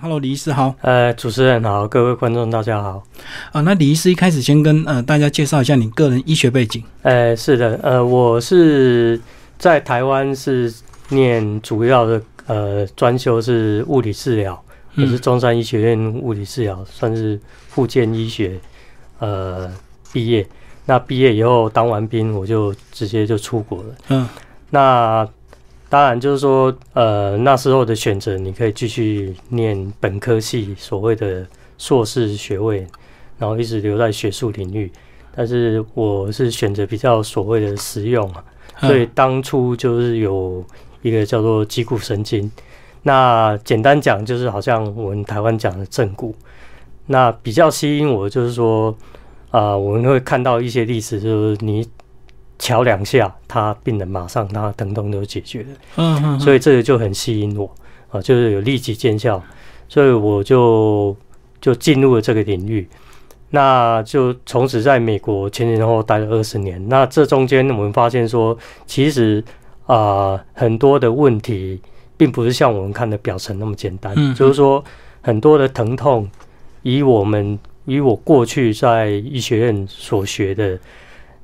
Hello，李医师好。呃，主持人好，各位观众大家好。啊，那李医师一开始先跟呃大家介绍一下你个人医学背景。呃，是的，呃，我是在台湾是念主要的呃专修是物理治疗，我是中山医学院物理治疗，算是附件医学呃毕业。那毕业以后当完兵，我就直接就出国了。嗯，那。当然，就是说，呃，那时候的选择，你可以继续念本科系，所谓的硕士学位，然后一直留在学术领域。但是我是选择比较所谓的实用嘛，所以当初就是有一个叫做脊骨神经。那简单讲，就是好像我们台湾讲的正骨。那比较吸引我，就是说，啊，我们会看到一些例子，就是你。敲两下，他病人马上他疼痛都解决了。嗯嗯，所以这个就很吸引我啊，就是有立即见效，所以我就就进入了这个领域。那就从此在美国前前后后待了二十年。那这中间我们发现说，其实啊很多的问题并不是像我们看的表层那么简单。嗯，就是说很多的疼痛，以我们以我过去在医学院所学的。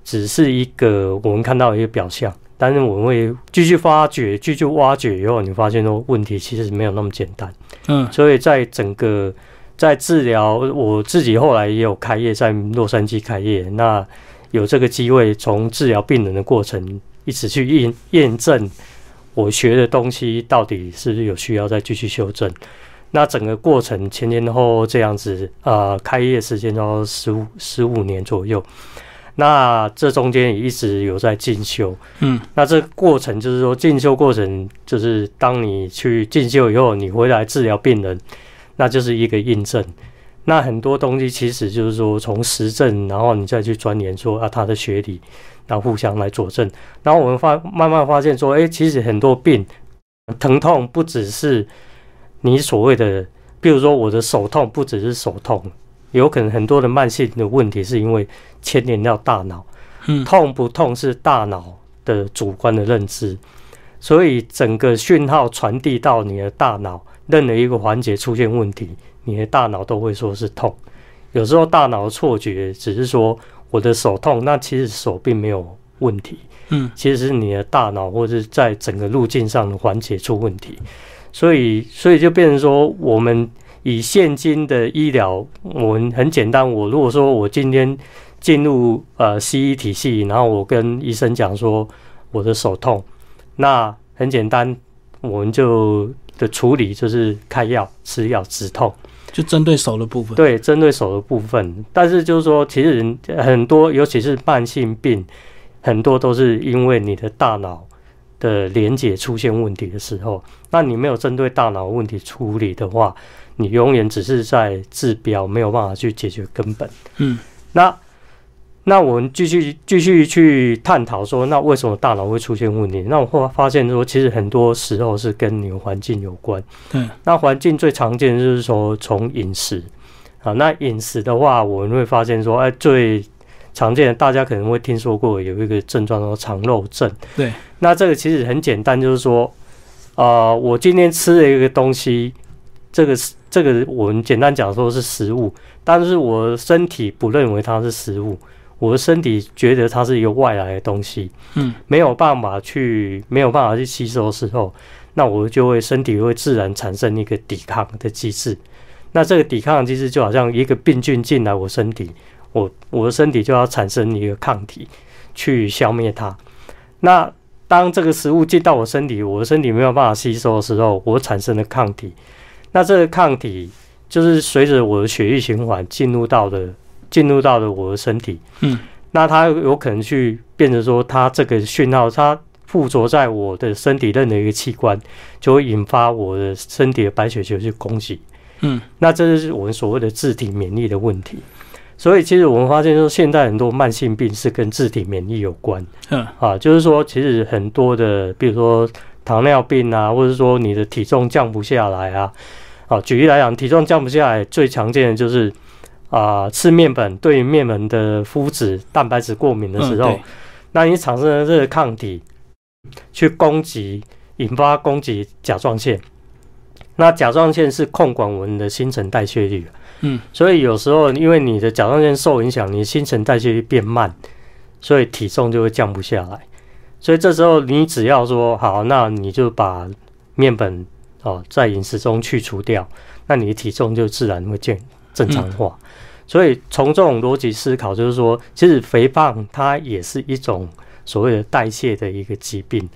只是一个我们看到一个表象，但是我们会继续发掘、继续挖掘以后，你发现说问题其实没有那么简单。嗯，所以在整个在治疗，我自己后来也有开业，在洛杉矶开业，那有这个机会从治疗病人的过程，一直去验验证我学的东西到底是不是有需要再继续修正。那整个过程前前后后这样子，呃，开业时间都十五十五年左右。那这中间也一直有在进修，嗯，那这过程就是说进修过程，就是当你去进修以后，你回来治疗病人，那就是一个印证。那很多东西其实就是说从实证，然后你再去钻研说啊他的学理，然后互相来佐证。然后我们发慢慢发现说，哎，其实很多病疼痛不只是你所谓的，比如说我的手痛，不只是手痛。有可能很多的慢性的问题是因为牵连到大脑，嗯，痛不痛是大脑的主观的认知，所以整个讯号传递到你的大脑，任何一个环节出现问题，你的大脑都会说是痛。有时候大脑的错觉只是说我的手痛，那其实手并没有问题，嗯，其实是你的大脑或者在整个路径上的环节出问题，所以所以就变成说我们。以现今的医疗，我们很简单。我如果说我今天进入呃西医体系，然后我跟医生讲说我的手痛，那很简单，我们就的处理就是开药吃药止痛，就针对手的部分。对，针对手的部分。但是就是说，其实人很多，尤其是慢性病，很多都是因为你的大脑的连接出现问题的时候，那你没有针对大脑问题处理的话。你永远只是在治标，没有办法去解决根本。嗯，那那我们继续继续去探讨说，那为什么大脑会出现问题？那我会发现说，其实很多时候是跟你的环境有关。对，那环境最常见就是说从饮食啊，那饮食的话，我们会发现说，哎，最常见的大家可能会听说过有一个症状叫肠漏症。对，那这个其实很简单，就是说，啊，我今天吃了一个东西。这个是这个，我们简单讲说是食物，但是我身体不认为它是食物，我的身体觉得它是一个外来的东西，嗯，没有办法去没有办法去吸收时候，那我就会身体会自然产生一个抵抗的机制，那这个抵抗机制就好像一个病菌进来我身体，我我的身体就要产生一个抗体去消灭它，那当这个食物进到我身体，我的身体没有办法吸收的时候，我产生的抗体。那这个抗体就是随着我的血液循环进入到的，进入到了我的身体，嗯，那它有可能去变成说，它这个讯号它附着在我的身体任何一个器官，就会引发我的身体的白血球去攻击，嗯，那这就是我们所谓的自体免疫的问题。所以其实我们发现说，现在很多慢性病是跟自体免疫有关，嗯，啊，就是说其实很多的，比如说。糖尿病啊，或者说你的体重降不下来啊，啊，举例来讲，体重降不下来最常见的就是啊，吃面粉对面粉的麸质、蛋白质过敏的时候，那你产生的这个抗体去攻击，引发攻击甲状腺，那甲状腺是控管我们的新陈代谢率，嗯，所以有时候因为你的甲状腺受影响，你的新陈代谢率变慢，所以体重就会降不下来。所以这时候你只要说好，那你就把面粉哦在饮食中去除掉，那你的体重就自然会健正常化。所以从这种逻辑思考，就是说，其实肥胖它也是一种所谓的代谢的一个疾病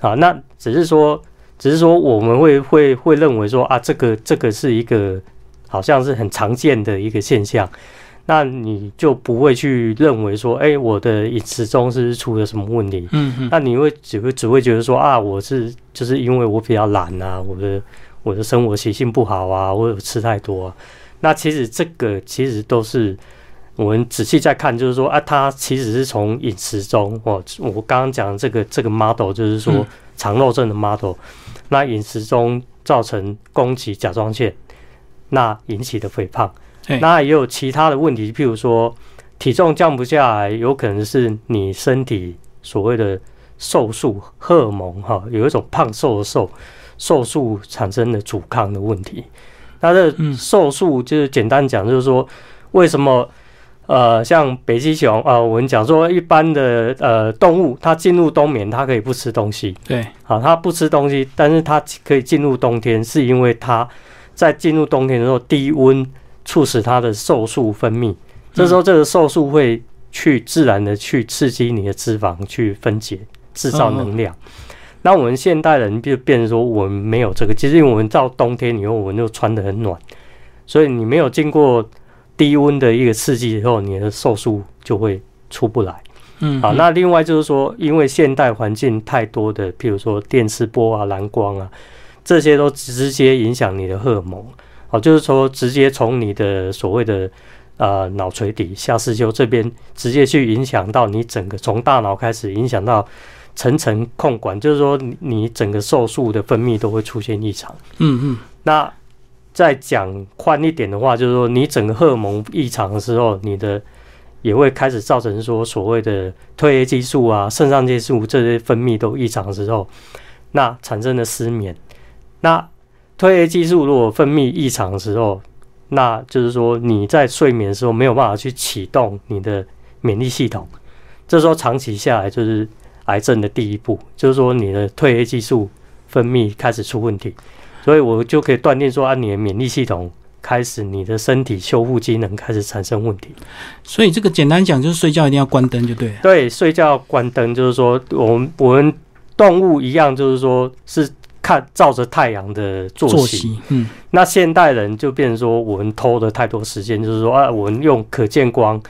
啊。那只是说，只是说我们会会会认为说啊，这个这个是一个好像是很常见的一个现象。那你就不会去认为说，哎，我的饮食中是出了什么问题？嗯嗯，那你会只会只会觉得说啊，我是就是因为我比较懒啊，我的我的生活习性不好啊，我有吃太多。啊。那其实这个其实都是我们仔细再看，就是说啊，它其实是从饮食中哦，我刚刚讲这个这个 model 就是说肠漏症的 model，那饮食中造成供给甲状腺，那引起的肥胖。那也有其他的问题，譬如说体重降不下来，有可能是你身体所谓的瘦素荷尔蒙哈，有一种胖瘦的瘦瘦素产生的阻抗的问题。那这瘦素就是简单讲，就是说为什么呃像北极熊啊，我们讲说一般的呃动物，它进入冬眠，它可以不吃东西，对，好，它不吃东西，但是它可以进入冬天，是因为它在进入冬天的时候低温。促使它的瘦素分泌，这时候这个瘦素会去自然的去刺激你的脂肪去分解，制造能量。那我们现代人就变成说，我们没有这个，其实因为我们到冬天以后，我们就穿的很暖，所以你没有经过低温的一个刺激以后，你的瘦素就会出不来。嗯，好，那另外就是说，因为现代环境太多的，譬如说电磁波啊、蓝光啊，这些都直接影响你的荷尔蒙。哦，就是说，直接从你的所谓的呃脑垂底下视丘这边，直接去影响到你整个从大脑开始影响到层层控管，就是说你你整个瘦素的分泌都会出现异常。嗯嗯。那再讲宽一点的话，就是说你整个荷尔蒙异常的时候，你的也会开始造成说所谓的褪黑激素啊、肾上腺素这些分泌都异常的时候，那产生的失眠，那。褪黑激素如果分泌异常的时候，那就是说你在睡眠的时候没有办法去启动你的免疫系统，这时候长期下来就是癌症的第一步，就是说你的褪黑激素分泌开始出问题，所以我就可以断定说，啊，你的免疫系统开始，你的身体修复机能开始产生问题。所以这个简单讲就是睡觉一定要关灯就对。对，睡觉关灯就是说，我们我们动物一样，就是说是。看照着太阳的作息，嗯，那现代人就变成说，我们偷的太多时间，就是说啊，我们用可见光。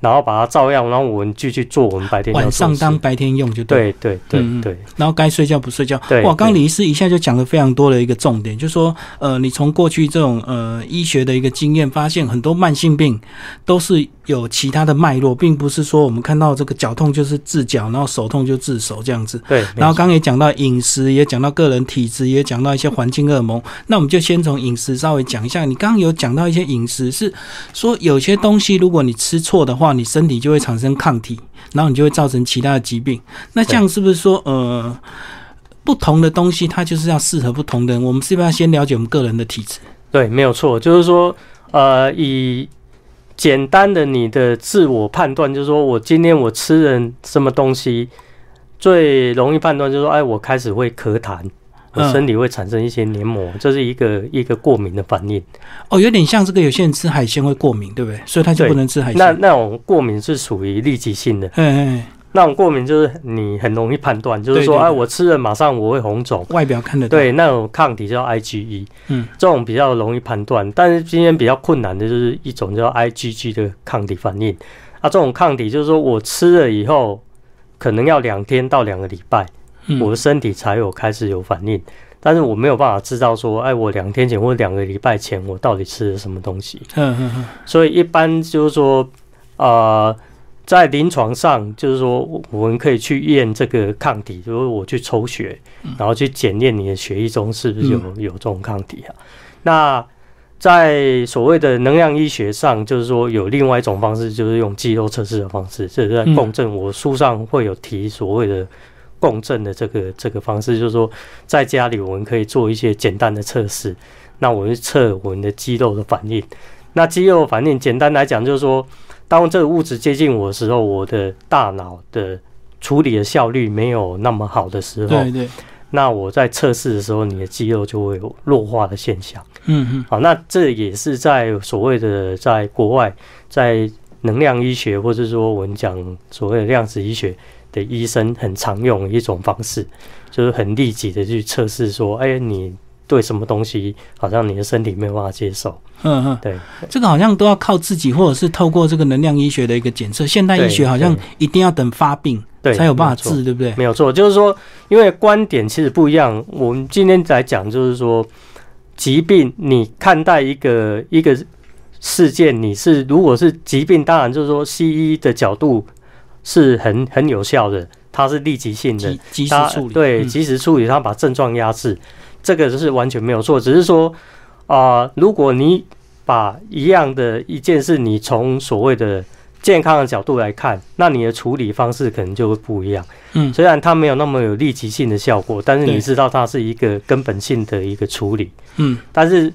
然后把它照样，然后我们继续做我们白天晚上当白天用就对对对对。然后该睡觉不睡觉。对。哇，刚李医师一下就讲了非常多的一个重点，就是说，呃，你从过去这种呃医学的一个经验，发现很多慢性病都是有其他的脉络，并不是说我们看到这个脚痛就是治脚，然后手痛就治手这样子。对。然后刚也讲到饮食，也讲到个人体质，也讲到一些环境荷尔蒙。那我们就先从饮食稍微讲一下。你刚刚有讲到一些饮食，是说有些东西如果你吃错的话，你身体就会。产生抗体，然后你就会造成其他的疾病。那这样是不是说，呃，不同的东西它就是要适合不同的人？我们是不是要先了解我们个人的体质？对，没有错，就是说，呃，以简单的你的自我判断，就是说我今天我吃了什么东西，最容易判断就是说，哎，我开始会咳痰。身体会产生一些黏膜，这是一个一个过敏的反应。哦，有点像这个，有些人吃海鲜会过敏，对不对？所以他就不能吃海鲜。那那种过敏是属于立即性的。嗯嗯。那种过敏就是你很容易判断，就是说，哎，我吃了马上我会红肿，外表看得对，那种抗体叫 IgE。嗯。这种比较容易判断，但是今天比较困难的就是一种叫 IgG 的抗体反应。啊，这种抗体就是说我吃了以后，可能要两天到两个礼拜。我的身体才有开始有反应，但是我没有办法知道说，哎，我两天前或两个礼拜前我到底吃了什么东西。嗯嗯嗯。所以一般就是说，呃，在临床上就是说，我们可以去验这个抗体，就是我去抽血，然后去检验你的血液中是不是有有这种抗体啊。那在所谓的能量医学上，就是说有另外一种方式，就是用肌肉测试的方式，这是在共振。我书上会有提所谓的。共振的这个这个方式，就是说在家里我们可以做一些简单的测试。那我们测我们的肌肉的反应。那肌肉反应简单来讲，就是说，当这个物质接近我的时候，我的大脑的处理的效率没有那么好的时候，对对，那我在测试的时候，你的肌肉就会有弱化的现象。嗯嗯，好，那这也是在所谓的在国外，在能量医学或者说我们讲所谓的量子医学的医生很常用的一种方式，就是很立即的去测试说，哎，你。对什么东西，好像你的身体没有办法接受。嗯嗯，对，这个好像都要靠自己，或者是透过这个能量医学的一个检测。现代医学好像一定要等发病，对，才有办法治，对不对？没有错，就是说，因为观点其实不一样。我们今天来讲，就是说，疾病，你看待一个一个事件，你是如果是疾病，当然就是说，西医的角度是很很有效的，它是立即性的，及时处理，对，及时处理，它把症状压制。这个是完全没有错，只是说啊，如果你把一样的一件事，你从所谓的健康的角度来看，那你的处理方式可能就会不一样。嗯，虽然它没有那么有立即性的效果，但是你知道它是一个根本性的一个处理。嗯，但是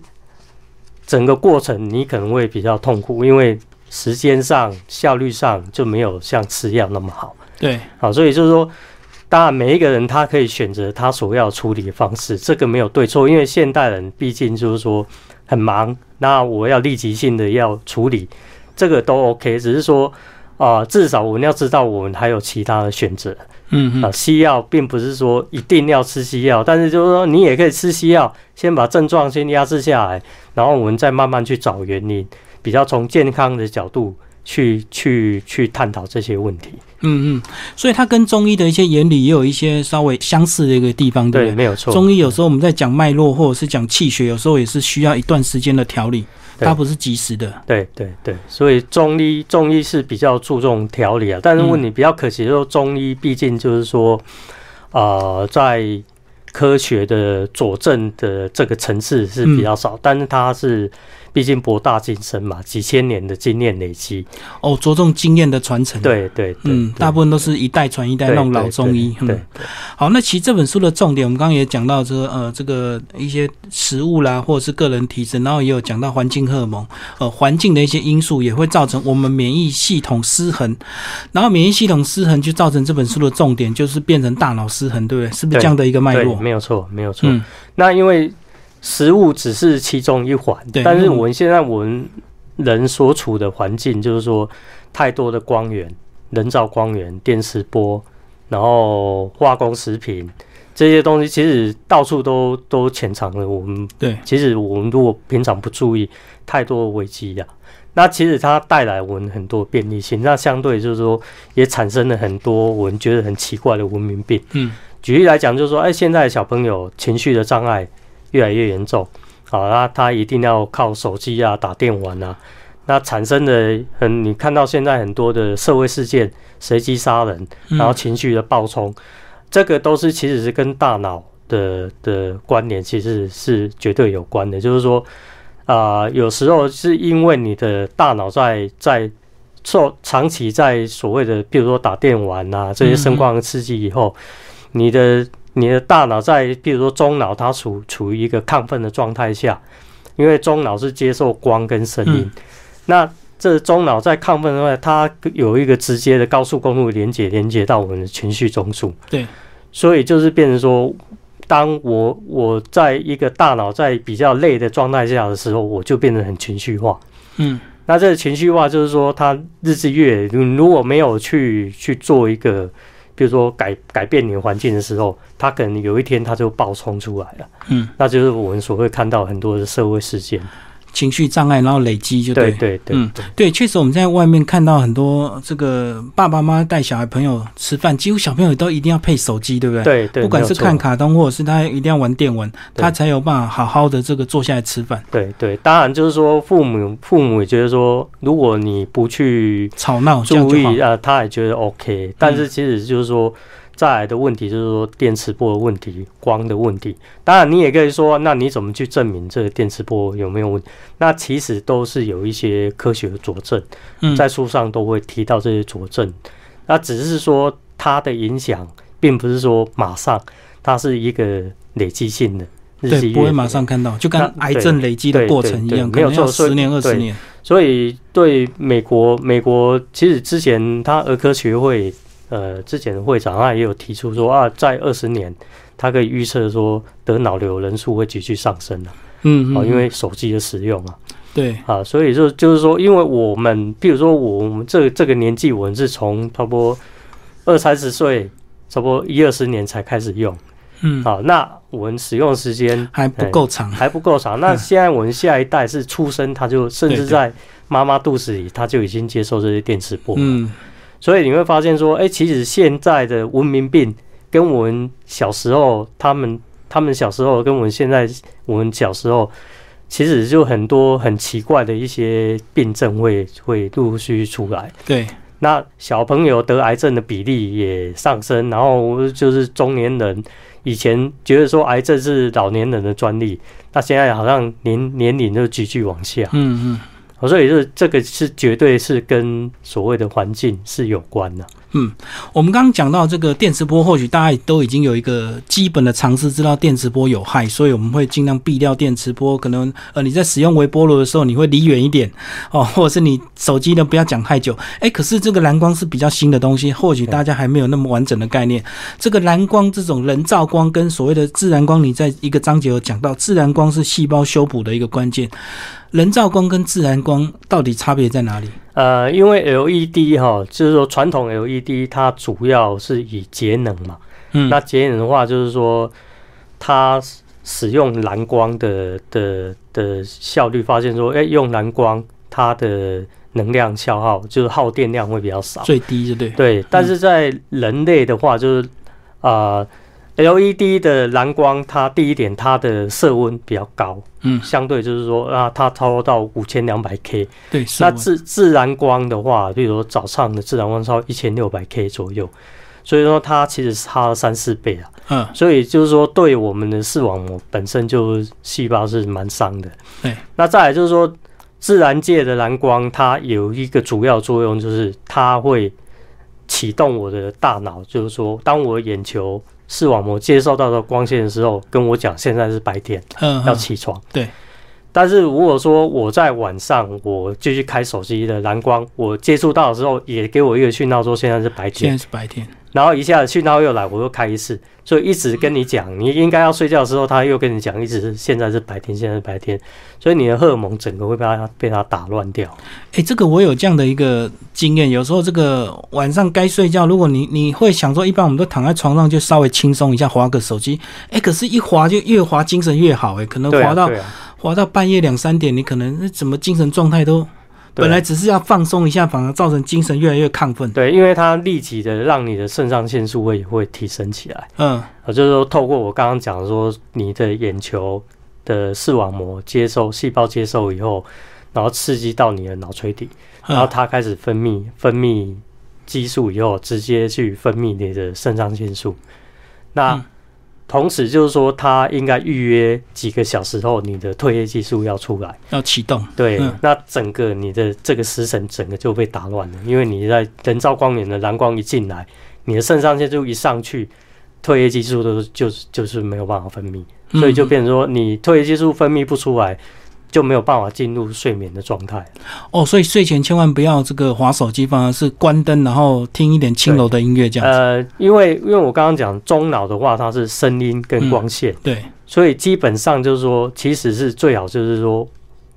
整个过程你可能会比较痛苦，因为时间上、效率上就没有像吃药那么好。对，好，所以就是说。当然，每一个人他可以选择他所要处理的方式，这个没有对错。因为现代人毕竟就是说很忙，那我要立即性的要处理，这个都 OK。只是说啊，至少我们要知道我们还有其他的选择。嗯嗯。啊，西药并不是说一定要吃西药，但是就是说你也可以吃西药，先把症状先压制下来，然后我们再慢慢去找原因，比较从健康的角度。去去去探讨这些问题，嗯嗯，所以它跟中医的一些原理也有一些稍微相似的一个地方，对不对？没有错。中医有时候我们在讲脉络或者是讲气血，有时候也是需要一段时间的调理，它不是及时的。对对对，所以中医中医是比较注重调理啊，但是问题比较可惜，就是中医毕竟就是说，呃，在科学的佐证的这个层次是比较少，但是它是。毕竟博大精深嘛，几千年的经验累积哦，着重经验的传承。对对，嗯，大部分都是一代传一代那种老中医。对，好，那其实这本书的重点，我们刚刚也讲到这个呃，这个一些食物啦，或者是个人体质，然后也有讲到环境荷尔蒙，呃，环境的一些因素也会造成我们免疫系统失衡，然后免疫系统失衡就造成这本书的重点就是变成大脑失衡，对不对？是不是这样的一个脉络？没有错，没有错。那因为。食物只是其中一环，但是我们现在我们人所处的环境，就是说太多的光源、人造光源、电磁波，然后化工食品这些东西，其实到处都都潜藏了。我们对，其实我们如果平常不注意，太多危机呀。那其实它带来我们很多便利性，那相对就是说也产生了很多我们觉得很奇怪的文明病。嗯，举例来讲，就是说，哎，现在小朋友情绪的障碍。越来越严重，好，那他一定要靠手机啊、打电玩啊，那产生的很，你看到现在很多的社会事件，随机杀人，然后情绪的暴冲，这个都是其实是跟大脑的的关联，其实是绝对有关的。就是说，啊，有时候是因为你的大脑在在受长期在所谓的，比如说打电玩啊这些声光刺激以后，你的。你的大脑在，比如说中脑，它处处于一个亢奋的状态下，因为中脑是接受光跟声音。那这中脑在亢奋的话，它有一个直接的高速公路连接，连接到我们的情绪中枢。对，所以就是变成说，当我我在一个大脑在比较累的状态下的时候，我就变得很情绪化。嗯，那这个情绪化就是说，它日积月，如果没有去去做一个。比如说改改变你的环境的时候，他可能有一天他就爆冲出来了，嗯，那就是我们所会看到很多的社会事件。情绪障碍，然后累积就对对对，嗯，对，确实我们在外面看到很多这个爸爸妈妈带小孩朋友吃饭，几乎小朋友都一定要配手机，对不对？对对，不管是看卡通，或者是他一定要玩电玩，他才有办法好好的这个坐下来吃饭。对对，当然就是说父母父母也觉得说，如果你不去吵闹注意啊，他也觉得 OK，但是其实就是说。再来的问题就是说电磁波的问题、光的问题。当然，你也可以说，那你怎么去证明这个电磁波有没有问题？那其实都是有一些科学的佐证，在书上都会提到这些佐证。那只是说它的影响并不是说马上，它是一个累积性的，对，月不会马上看到，就跟癌症累积的过程一样，对没有可能要错十年二十年。所以对美国，美国其实之前他儿科学会呃之前的会长他也有提出说啊，在二十年，他可以预测说得脑瘤人数会继续上升的嗯，啊，嗯。因为手机的使用啊。对，啊，所以就就是说，因为我们比如说我们这这个年纪，我们是从差不多二三十岁，差不多一二十年才开始用。嗯，啊，那我们使用时间还不够长。还不够长。那嗯。现在我们下一代是出生，他就甚至在妈妈肚子里，他就已经接受这些电磁波。嗯，所以你会发现说，哎、其实现在的文明病跟我们小时候，他们他们小时候跟我们现在我们小时候，其实就很多很奇怪的一些病症会会陆陆续续出来。对，那小朋友得癌症的比例也上升，然后就是中年人，以前觉得说癌症是老年人的专利，那现在好像年年龄就急剧往下，嗯嗯。哦所以这这个是绝对是跟所谓的环境是有关的。嗯我们刚刚讲到这个电磁波，或许大家都已经有一个基本的常识，知道电磁波有害，所以我们会尽量避掉电磁波。可能呃你在使用微波炉的时候，你会离远一点哦，或者是你手机呢不要讲太久。诶，可是这个蓝光是比较新的东西，或许大家还没有那么完整的概念。这个蓝光这种人造光跟所谓的自然光，你在一个章节有讲到，自然光是细胞修补的一个关键。人造光跟自然光到底差别在哪里？呃，因为 LED 哈，就是说传统 LED 它主要是以节能嘛，嗯，那节能的话就是说它使用蓝光的的的效率，发现说，哎、用蓝光它的能量消耗就是耗电量会比较少。最低就对。对，但是在人类的话，就是啊、呃、，LED 的蓝光，它第一点它的色温比较高，嗯，相对就是说啊，它超到五千两百 K。对，那自自然光的话，比如说早上的自然光超一千六百 K 左右，所以说它其实差了三四倍啊。嗯所以就是说，对我们的视网膜本身就细胞是蛮伤的。对，那再来就是说，自然界的蓝光它有一个主要作用，就是它会启动我的大脑，就是说，当我眼球视网膜接受到的光线的时候，跟我讲现在是白天，嗯，要嗯起床。对。但是如果说我在晚上我继续开手机的蓝光，我接触到的时候也给我一个讯号说现在是白天现，在是白天。然后一下子讯号又来，我又开一次，所以一直跟你讲你应该要睡觉的时候，他又跟你讲一直是现在是白天，现在是白天，所以你的荷尔蒙整个会被他被他打乱掉。哎、这个我有这样的一个经验，有时候这个晚上该睡觉，如果你你会想说，一般我们都躺在床上就稍微轻松一下，划个手机，哎、可是一划就越划精神越好、哎，可能划到、啊，划到半夜两三点，你可能那怎么精神状态都本来只是要放松一下，反而造成精神越来越亢奋。对，因为它立即的让你的肾上腺素会会提升起来。嗯，啊，就是说透过我刚刚讲说，你的眼球的视网膜接收细胞接收以后，然后刺激到你的脑垂体，然后嗯它开始分泌分泌激素以后，直接去分泌你的肾上腺素。那、嗯同时就是说，他应该预约几个小时后，你的褪黑激素要出来。要启动。对，嗯那整个你的这个时辰整个就被打乱了，因为你在人造光源的蓝光一进来，你的肾上腺素一上去，褪黑激素都就是就是没有办法分泌，所以就嗯变成说你褪黑激素分泌不出来，就没有办法进入睡眠的状态。哦，所以睡前千万不要这个划手机，反而是关灯，然后听一点轻柔的音乐这样子。呃，因为因为我刚刚讲中脑的话，它是声音跟光线，对，所以基本上就是说，其实是最好就是说，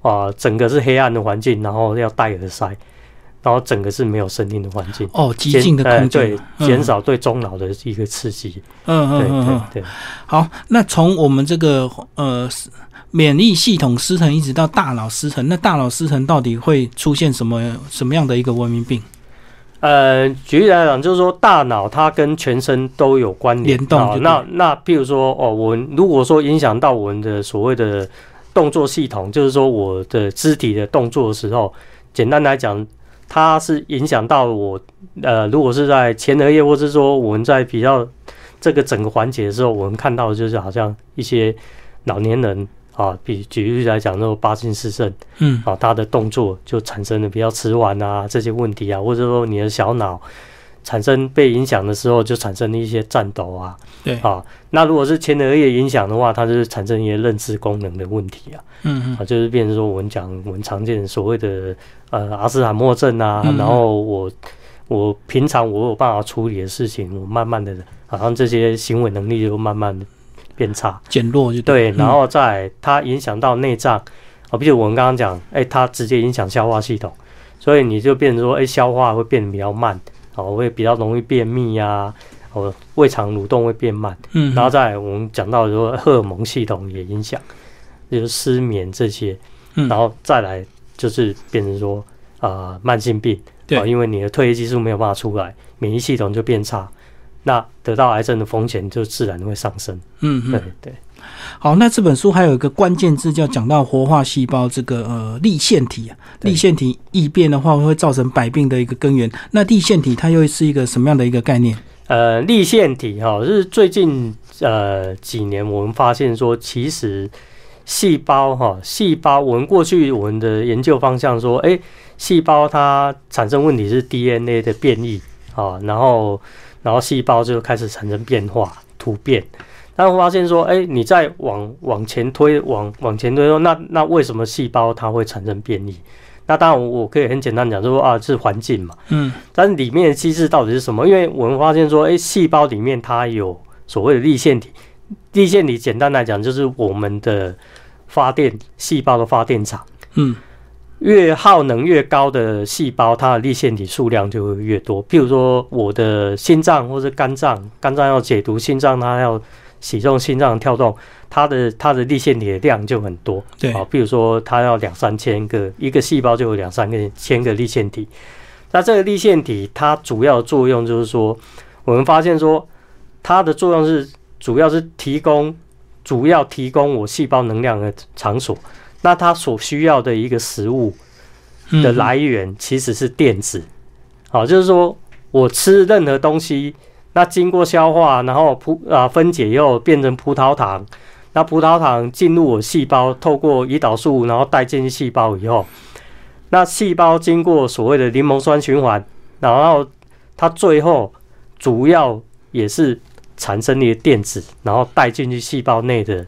啊、整个是黑暗的环境，然后要戴耳塞，然后整个是没有声音的环境。哦，极减静的呃空间减少对中脑的一个刺激。嗯对嗯嗯嗯。对对，好，那从我们这个呃免疫系统失衡一直到大脑失衡，那大脑失衡到底会出现什么什么样的一个文明病？呃，举例来讲，就是说大脑它跟全身都有关联联动那那譬如说，哦，我们如果说影响到我们的所谓的动作系统，就是说我的肢体的动作的时候，简单来讲，它是影响到我呃，如果是在前额叶，或是说我们在比较这个整个环节的时候，我们看到的就是好像一些老年人啊，比举例来讲，那种帕金氏症。嗯。啊，他的动作就产生了比较迟缓啊这些问题啊，或者说你的小脑产生被影响的时候，就产生了一些颤抖啊，对，啊，那如果是前额叶影响的话，它就是产生一些认知功能的问题啊，嗯嗯。啊，就是变成说我们讲我们常见所谓的呃阿斯海默症啊，嗯然后我我平常我有办法处理的事情，我慢慢的好像这些行为能力就慢慢的变差，减弱就对，嗯。然后再它影响到内脏。啊，比如我们刚刚讲，哎，它直接影响消化系统，所以你就变成说，哎，消化会变得比较慢，哦，会比较容易便秘呀、哦，胃肠蠕动会变慢，嗯，然后再来我们讲到说荷尔蒙系统也影响，就是失眠这些，嗯。然后再来就是变成说呃慢性病，对。啊，因为你的褪黑激素没有办法出来，免疫系统就变差，那得到癌症的风险就自然会上升。嗯嗯对对，好，那这本书还有一个关键字叫讲到活化细胞这个呃立腺体啊，对立腺体异变的话会造成百病的一个根源。那立腺体它又是一个什么样的一个概念？呃，立腺体哈、是最近呃几年我们发现说，其实细胞哈、细胞我们过去我们的研究方向说，诶，细胞它产生问题是 DNA 的变异啊，然后然后细胞就开始产生变化突变。但我发现说，哎、你再往往前推，往往前推说，那那为什么细胞它会产生变异？那当然，我我可以很简单讲，就说啊，是环境嘛。嗯但是里面的机制到底是什么？因为我们发现说，哎、细胞里面它有所谓的立腺体，立腺体简单来讲就是我们的发电细胞的发电厂。嗯越耗能越高的细胞，它的立腺体数量就会越多。譬如说，我的心脏或是肝脏，肝脏要解毒，心脏它要启动心脏跳动，它的它的立腺体的量就很多。对啊，譬如说它要两三千个，一个细胞就有两三个千个立腺体。那这个立腺体它主要的作用就是说，我们发现说它的作用是主要是提供主要提供我细胞能量的场所。那它所需要的一个食物嗯的来源其实是电子。好，就是说我吃任何东西，那经过消化，然后葡啊分解以后变成葡萄糖，那葡萄糖进入我细胞，透过胰岛素，然后带进细胞以后，那细胞经过所谓的柠檬酸循环，然后它最后主要也是产生一个电子，然后带进去细胞内的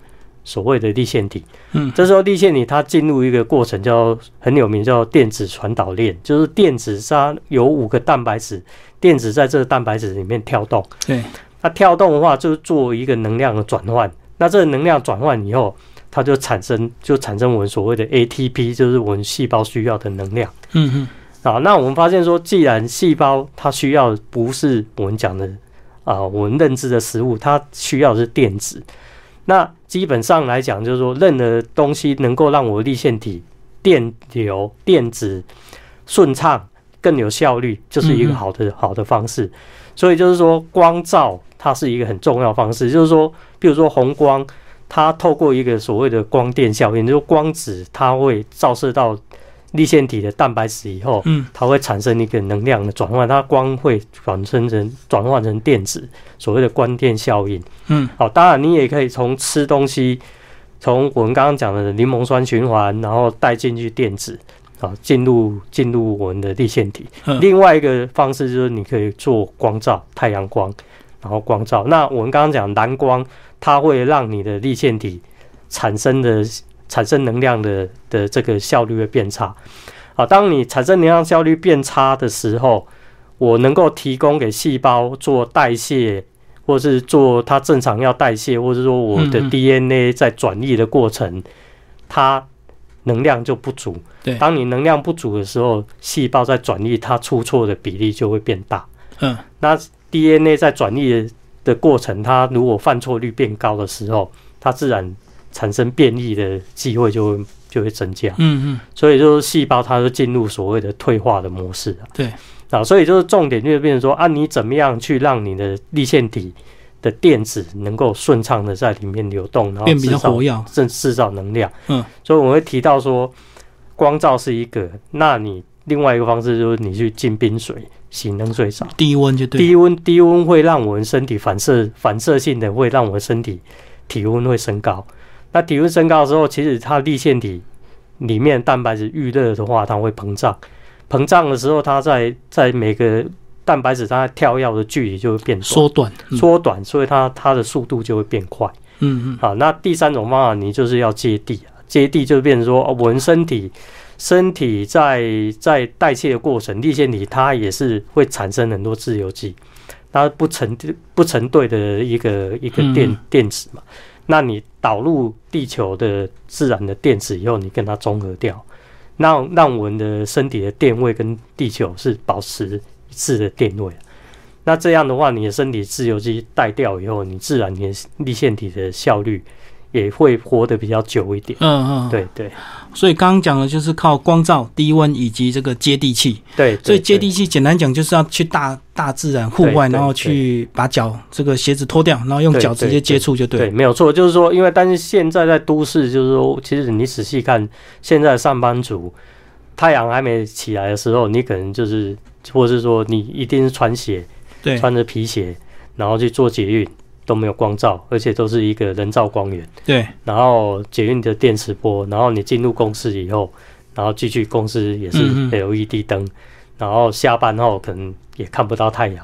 所谓的立腺体。嗯这时候立腺体它进入一个过程叫很有名，叫电子传导链，就是电子它有五个蛋白质，电子在这个蛋白质里面跳动。对，它跳动的话，就是做一个能量的转换。那这个能量转换以后，它就产生就产生我们所谓的 ATP，就是我们细胞需要的能量。嗯嗯啊，那我们发现说，既然细胞它需要不是我们讲的啊，我们认知的食物，它需要的是电子。那基本上来讲，就是说，任何东西能够让我立腺体电流、电子顺畅、更有效率，就是一个好的、好的方式。所以就是说，光照它是一个很重要方式。就是说，比如说红光，它透过一个所谓的光电效应，就是光子它会照射到立腺体的蛋白质以后，嗯它会产生一个能量的转换，它光会转生成转换成电子，所谓的光电效应。嗯好，当然你也可以从吃东西，从我们刚刚讲的柠檬酸循环，然后带进去电子，啊，进入进入我们的立腺体。嗯另外一个方式就是你可以做光照，太阳光，然后光照。那我们刚刚讲蓝光，它会让你的立腺体产生的产生能量的的这个效率会变差。啊，当你产生能量效率变差的时候，我能够提供给细胞做代谢，或是做它正常要代谢，或者说我的 DNA 在转移的过程，它能量就不足。对当你能量不足的时候，细胞在转移它出错的比例就会变大。嗯那 DNA 在转译的的过程，它如果犯错率变高的时候，它自然产生变异的机会就会就会增加。嗯嗯所以就是细胞它就进入所谓的退化的模式啊。对啊，所以就是重点就是变成说啊，你怎么样去让你的立腺体的电子能够顺畅的在里面流动，然后变比较活跃。制制造能量。嗯，所以我会提到说，光照是一个，那你另外一个方式就是你去浸冰水、洗冷水澡。低温就对。低温低温会让我们身体反射反射性的会让我们身体体温会升高。那体温升高的时候，其实它立腺体里面蛋白质遇热的话，它会膨胀。膨胀的时候，它在在每个蛋白质它跳跃的距离就会变短缩短，嗯缩短，所以它它的速度就会变快。嗯嗯好，那第三种方法，你就是要接地啊，接地就变成说，哦我们身体身体在在代谢的过程，立腺体它也是会产生很多自由基，它不成不成对的一个一个电、嗯电子嘛，那你导入地球的自然的电子以后，你跟它中和掉，让让我们的身体的电位跟地球是保持一致的电位。那这样的话，你的身体自由基带掉以后，你自然你的立腺体的效率也会活得比较久一点。嗯嗯，对对所以刚刚讲的就是靠光照、低温以及这个接地气。对，所以接地气简单讲就是要去大大自然户外，然后去把脚这个鞋子脱掉，然后用对脚直接接触就对对，没有错，就是说，因为但是现在在都市，就是说，其实你仔细看，现在上班族，太阳还没起来的时候，你可能就是，或者是说，你一定是穿鞋，对，穿着皮鞋，然后去做捷运，都没有光照，而且都是一个人造光源，对，然后捷运的电磁波，然后你进入公司以后，然后继续公司也是 LED 灯，然后下班后可能也看不到太阳，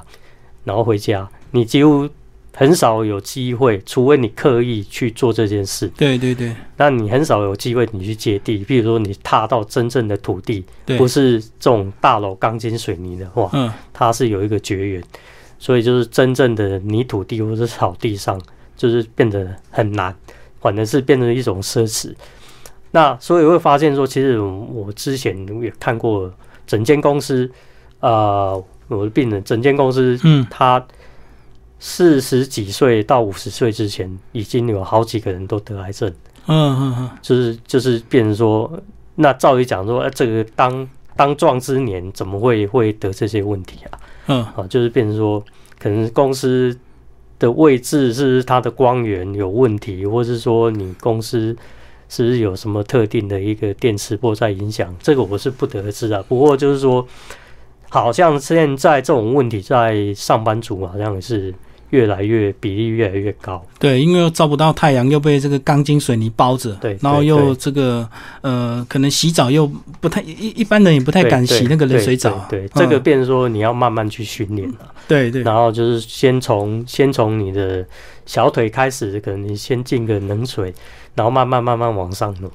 然后回家，你几乎很少有机会，除非你刻意去做这件事，对对对。那你很少有机会你去接地，比如说你踏到真正的土地，对，不是这种大楼钢筋水泥的话，嗯，它是有一个绝缘，所以就是真正的泥土地或者草地上，就是变得很难，反而是变成一种奢侈。那所以会发现说，其实我之前也看过整间公司，呃，我的病人整间公司，嗯，他四十几岁到五十岁之前，已经有好几个人都得癌症，嗯嗯嗯，就是就是变成说，那照理讲说，呃，这个当当壮之年怎么会会得这些问题啊？嗯，啊，就是变成说，可能公司的位置是它的光源有问题，或是说你公司是不是有什么特定的一个电磁波在影响？这个我是不得而知啊。不过就是说，好像现在这种问题在上班族好像也是越来越比例越来越高。对，因为又照不到太阳，又被这个钢筋水泥包着，对然后又这个呃，可能洗澡又不太一一般人也不太敢洗那个冷水澡啊，对，对这个嗯变成说你要慢慢去训练啊。对对，然后就是先从先从你的小腿开始，可能你先进个冷水，然后慢慢慢慢往上挪。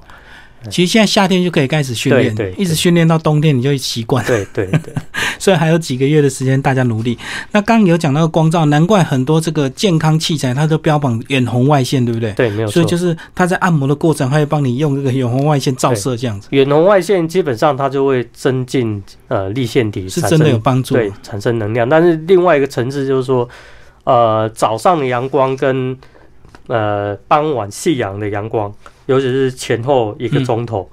其实现在夏天就可以开始训练，对对一直训练到冬天你就习惯。对对对 所以还有几个月的时间，大家努力。那刚刚有讲到光照，难怪很多这个健康器材它都标榜远红外线，对不对？对，没有错。所以就是它在按摩的过程，它会帮你用这个远红外线照射，这样子远红外线基本上它就会增进呃立腺体是真的有生帮助。对产生能量，但是另外一个层次就是说，呃早上的阳光跟呃傍晚夕阳的阳光，尤其是前后一个钟头。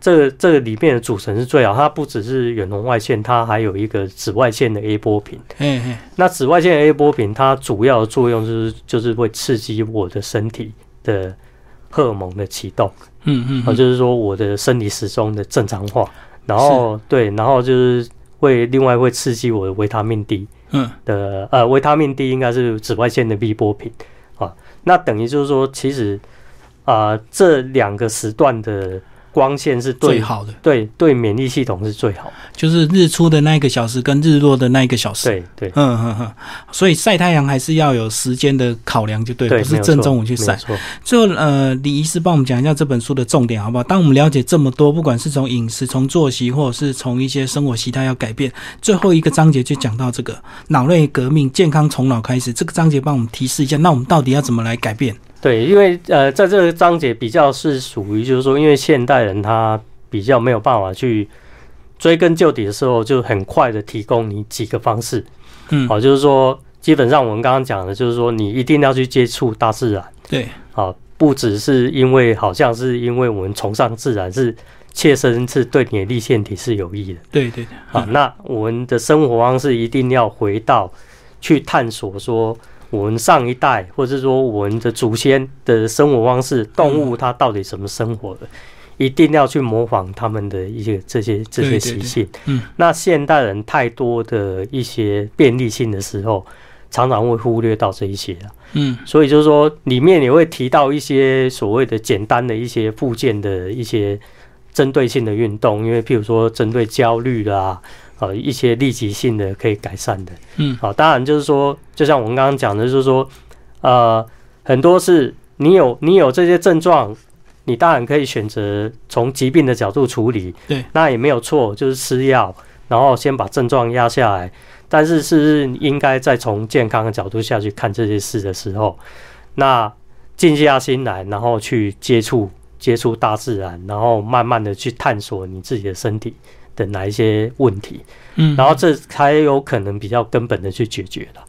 这个这个里面的组成是最好，它不只是远红外线，它还有一个紫外线的 A 波频。嘿嘿，那紫外线 A 波频，它主要的作用就是就是会刺激我的身体的荷尔蒙的启动，啊，嗯嗯。啊，就是说我的生理时钟的正常化，然后对，然后就是会另外会刺激我的维他命 D 嗯。的呃维他命 D 应该是紫外线的 B 波频啊，那等于就是说其实啊、这两个时段的光线是最好的对对免疫系统是最好的，就是日出的那一个小时跟日落的那一个小时。对对嗯嗯嗯，所以晒太阳还是要有时间的考量，就对，对，不是正中午去晒。最后，呃，李医师帮我们讲一下这本书的重点，好不好？当我们了解这么多，不管是从饮食、从作息，或者是从一些生活习态要改变，最后一个章节就讲到这个脑内革命、健康从脑开始。这个章节帮我们提示一下，那我们到底要怎么来改变？对，因为呃，在这个章节比较是属于就是说，因为现代人他比较没有办法去追根究底的时候，就很快的提供你几个方式。嗯，好，就是说，基本上我们刚刚讲的，就是说你一定要去接触大自然。对，好，不只是因为好像是因为我们崇尚自然，是切身是对你的立腺体是有益的。对对对，好，那我们的生活方式一定要回到去探索说，我们上一代或者说我们的祖先的生活方式，动物它到底怎么生活的，一定要去模仿他们的一些这些这些习性。嗯，那现代人太多的一些便利性的时候，常常会忽略到这一些啊。嗯所以就是说，里面也会提到一些所谓的简单的一些附件的一些针对性的运动，因为譬如说针对焦虑啦，呃一些立即性的可以改善的。嗯，好，当然就是说，就像我们刚刚讲的，就是说，呃，很多是你有你有这些症状，你当然可以选择从疾病的角度处理，对，那也没有错，就是吃药，然后先把症状压下来。但是是不是应该再从健康的角度下去看这些事的时候，那静下心来，然后去接触接触大自然，然后慢慢的去探索你自己的身体的哪一些问题，嗯，然后这才有可能比较根本的去解决的。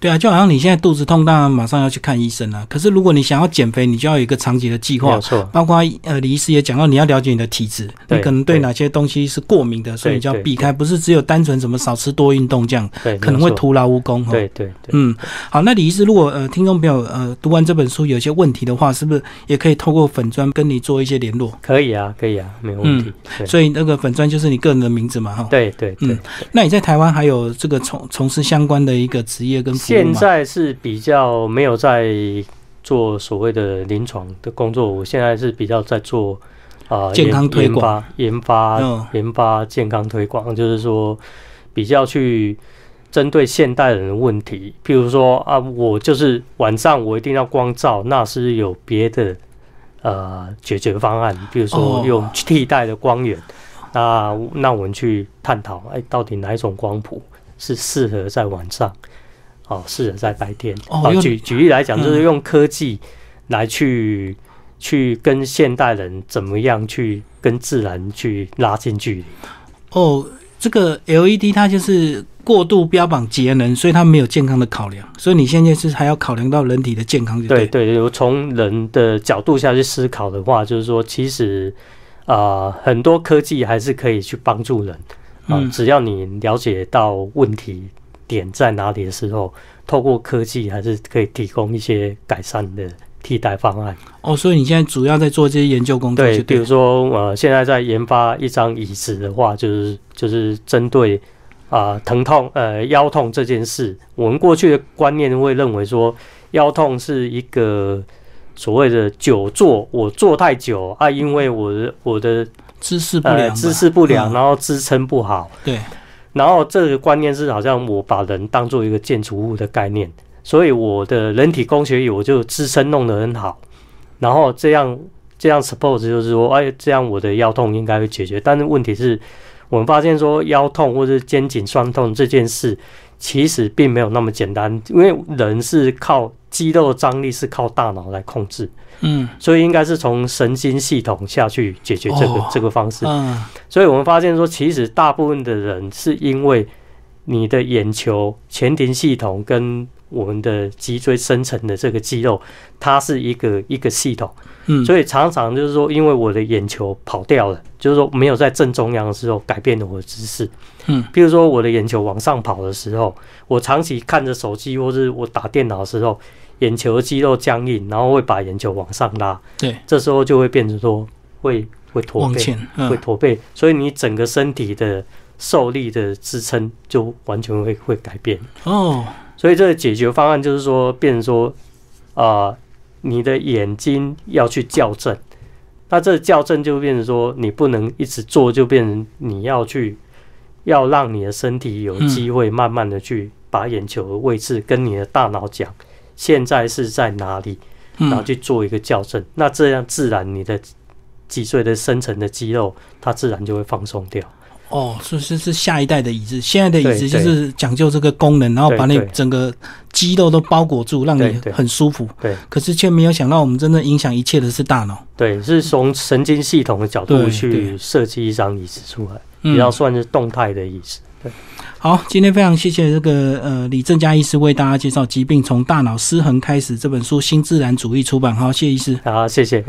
对啊，就好像你现在肚子痛，当然马上要去看医生啊。可是如果你想要减肥，你就要有一个长期的计划没。错，包括呃，李医师也讲到，你要了解你的体质，你可能对对哪些东西是过敏的，所以你就要避开，不是只有单纯什么少吃多运动这样，对，可能会徒劳无功。哦。对对对，嗯，好，那李医师，如果呃听众朋友呃读完这本书有一些问题的话，是不是也可以透过粉砖跟你做一些联络？可以啊，可以啊，没有问题。对所以那个粉砖就是你个人的名字嘛，哈。。对对对嗯，那你在台湾还有这个从从事相关的一个职业跟现在是比较没有在做所谓的临床的工作，我现在是比较在做啊、呃健康研推广。研发、研嗯。发、研发健康推广，就是说比较去针对现代人的问题，譬如说啊，我就是晚上我一定要光照，那是有别的呃解决方案，比如说哦。用替代的光源。那那我们去探讨，哎，到底哪一种光谱是适合在晚上，哦，适合在白天。哦用举举例来讲，嗯就是用科技来去、去跟现代人怎么样去跟自然去拉近距离。哦，这个 LED 它就是过度标榜节能，所以它没有健康的考量，所以你现在是还要考量到人体的健康，就对对。对，我从人的角度下去思考的话，就是说，其实啊、呃很多科技还是可以去帮助人啊、嗯只要你了解到问题点在哪里的时候，透过科技还是可以提供一些改善的替代方案。哦，所以你现在主要在做这些研究工作，对，就比如说呃，现在在研发一张椅子的话，就是就是针对啊、疼痛呃腰痛这件事，我们过去的观念会认为说腰痛是一个所谓的久坐，我坐太久啊，因为我的我的姿势不良、呃姿势不良，嗯。然后支撑不好，对，然后这个观念是好像我把人当做一个建筑物的概念，所以我的人体工学椅我就支撑弄得很好，然后这样这样 suppose 就是说，哎，这样我的腰痛应该会解决。但是问题是，我们发现说腰痛或者肩颈酸痛这件事，其实并没有那么简单，因为人是靠肌肉张力是靠大脑来控制，嗯。所以应该是从神经系统下去解决这个、哦。这个方式。嗯。所以我们发现说，其实大部分的人是因为你的眼球前庭系统跟我们的脊椎深层的这个肌肉，它是一个一个系统，嗯，所以常常就是说，因为我的眼球跑掉了，就是说没有在正中央的时候改变了我的姿势。嗯，比如说我的眼球往上跑的时候，我长期看着手机或是我打电脑的时候，眼球肌肉僵硬，然后会把眼球往上拉，对，这时候就会变成说会会驼背。会嗯驼背，所以你整个身体的受力的支撑就完全会会改变。哦，所以这个解决方案就是说，变成说，啊、你的眼睛要去校正。那这个校正就变成说，你不能一直做，就变成你要去，要让你的身体有机会慢慢的去把眼球的位置跟你的大脑讲，现在是在哪里，然后嗯去做一个校正。那这样自然你的脊椎的深层的肌肉，它自然就会放松掉。哦，是是是下一代的椅子，现在的椅子就是讲究这个功能，然后把你整个肌肉都包裹住，让你很舒服。对可是却没有想到，我们真正影响一切的是大脑。对，是从神经系统的角度去对设计一张椅子出来，嗯比较算是动态的椅子。好，今天非常谢谢这个呃李正佳医师为大家介绍《疾病从大脑失衡开始》这本书，新自然主义出版。好，谢谢医师。好，谢谢。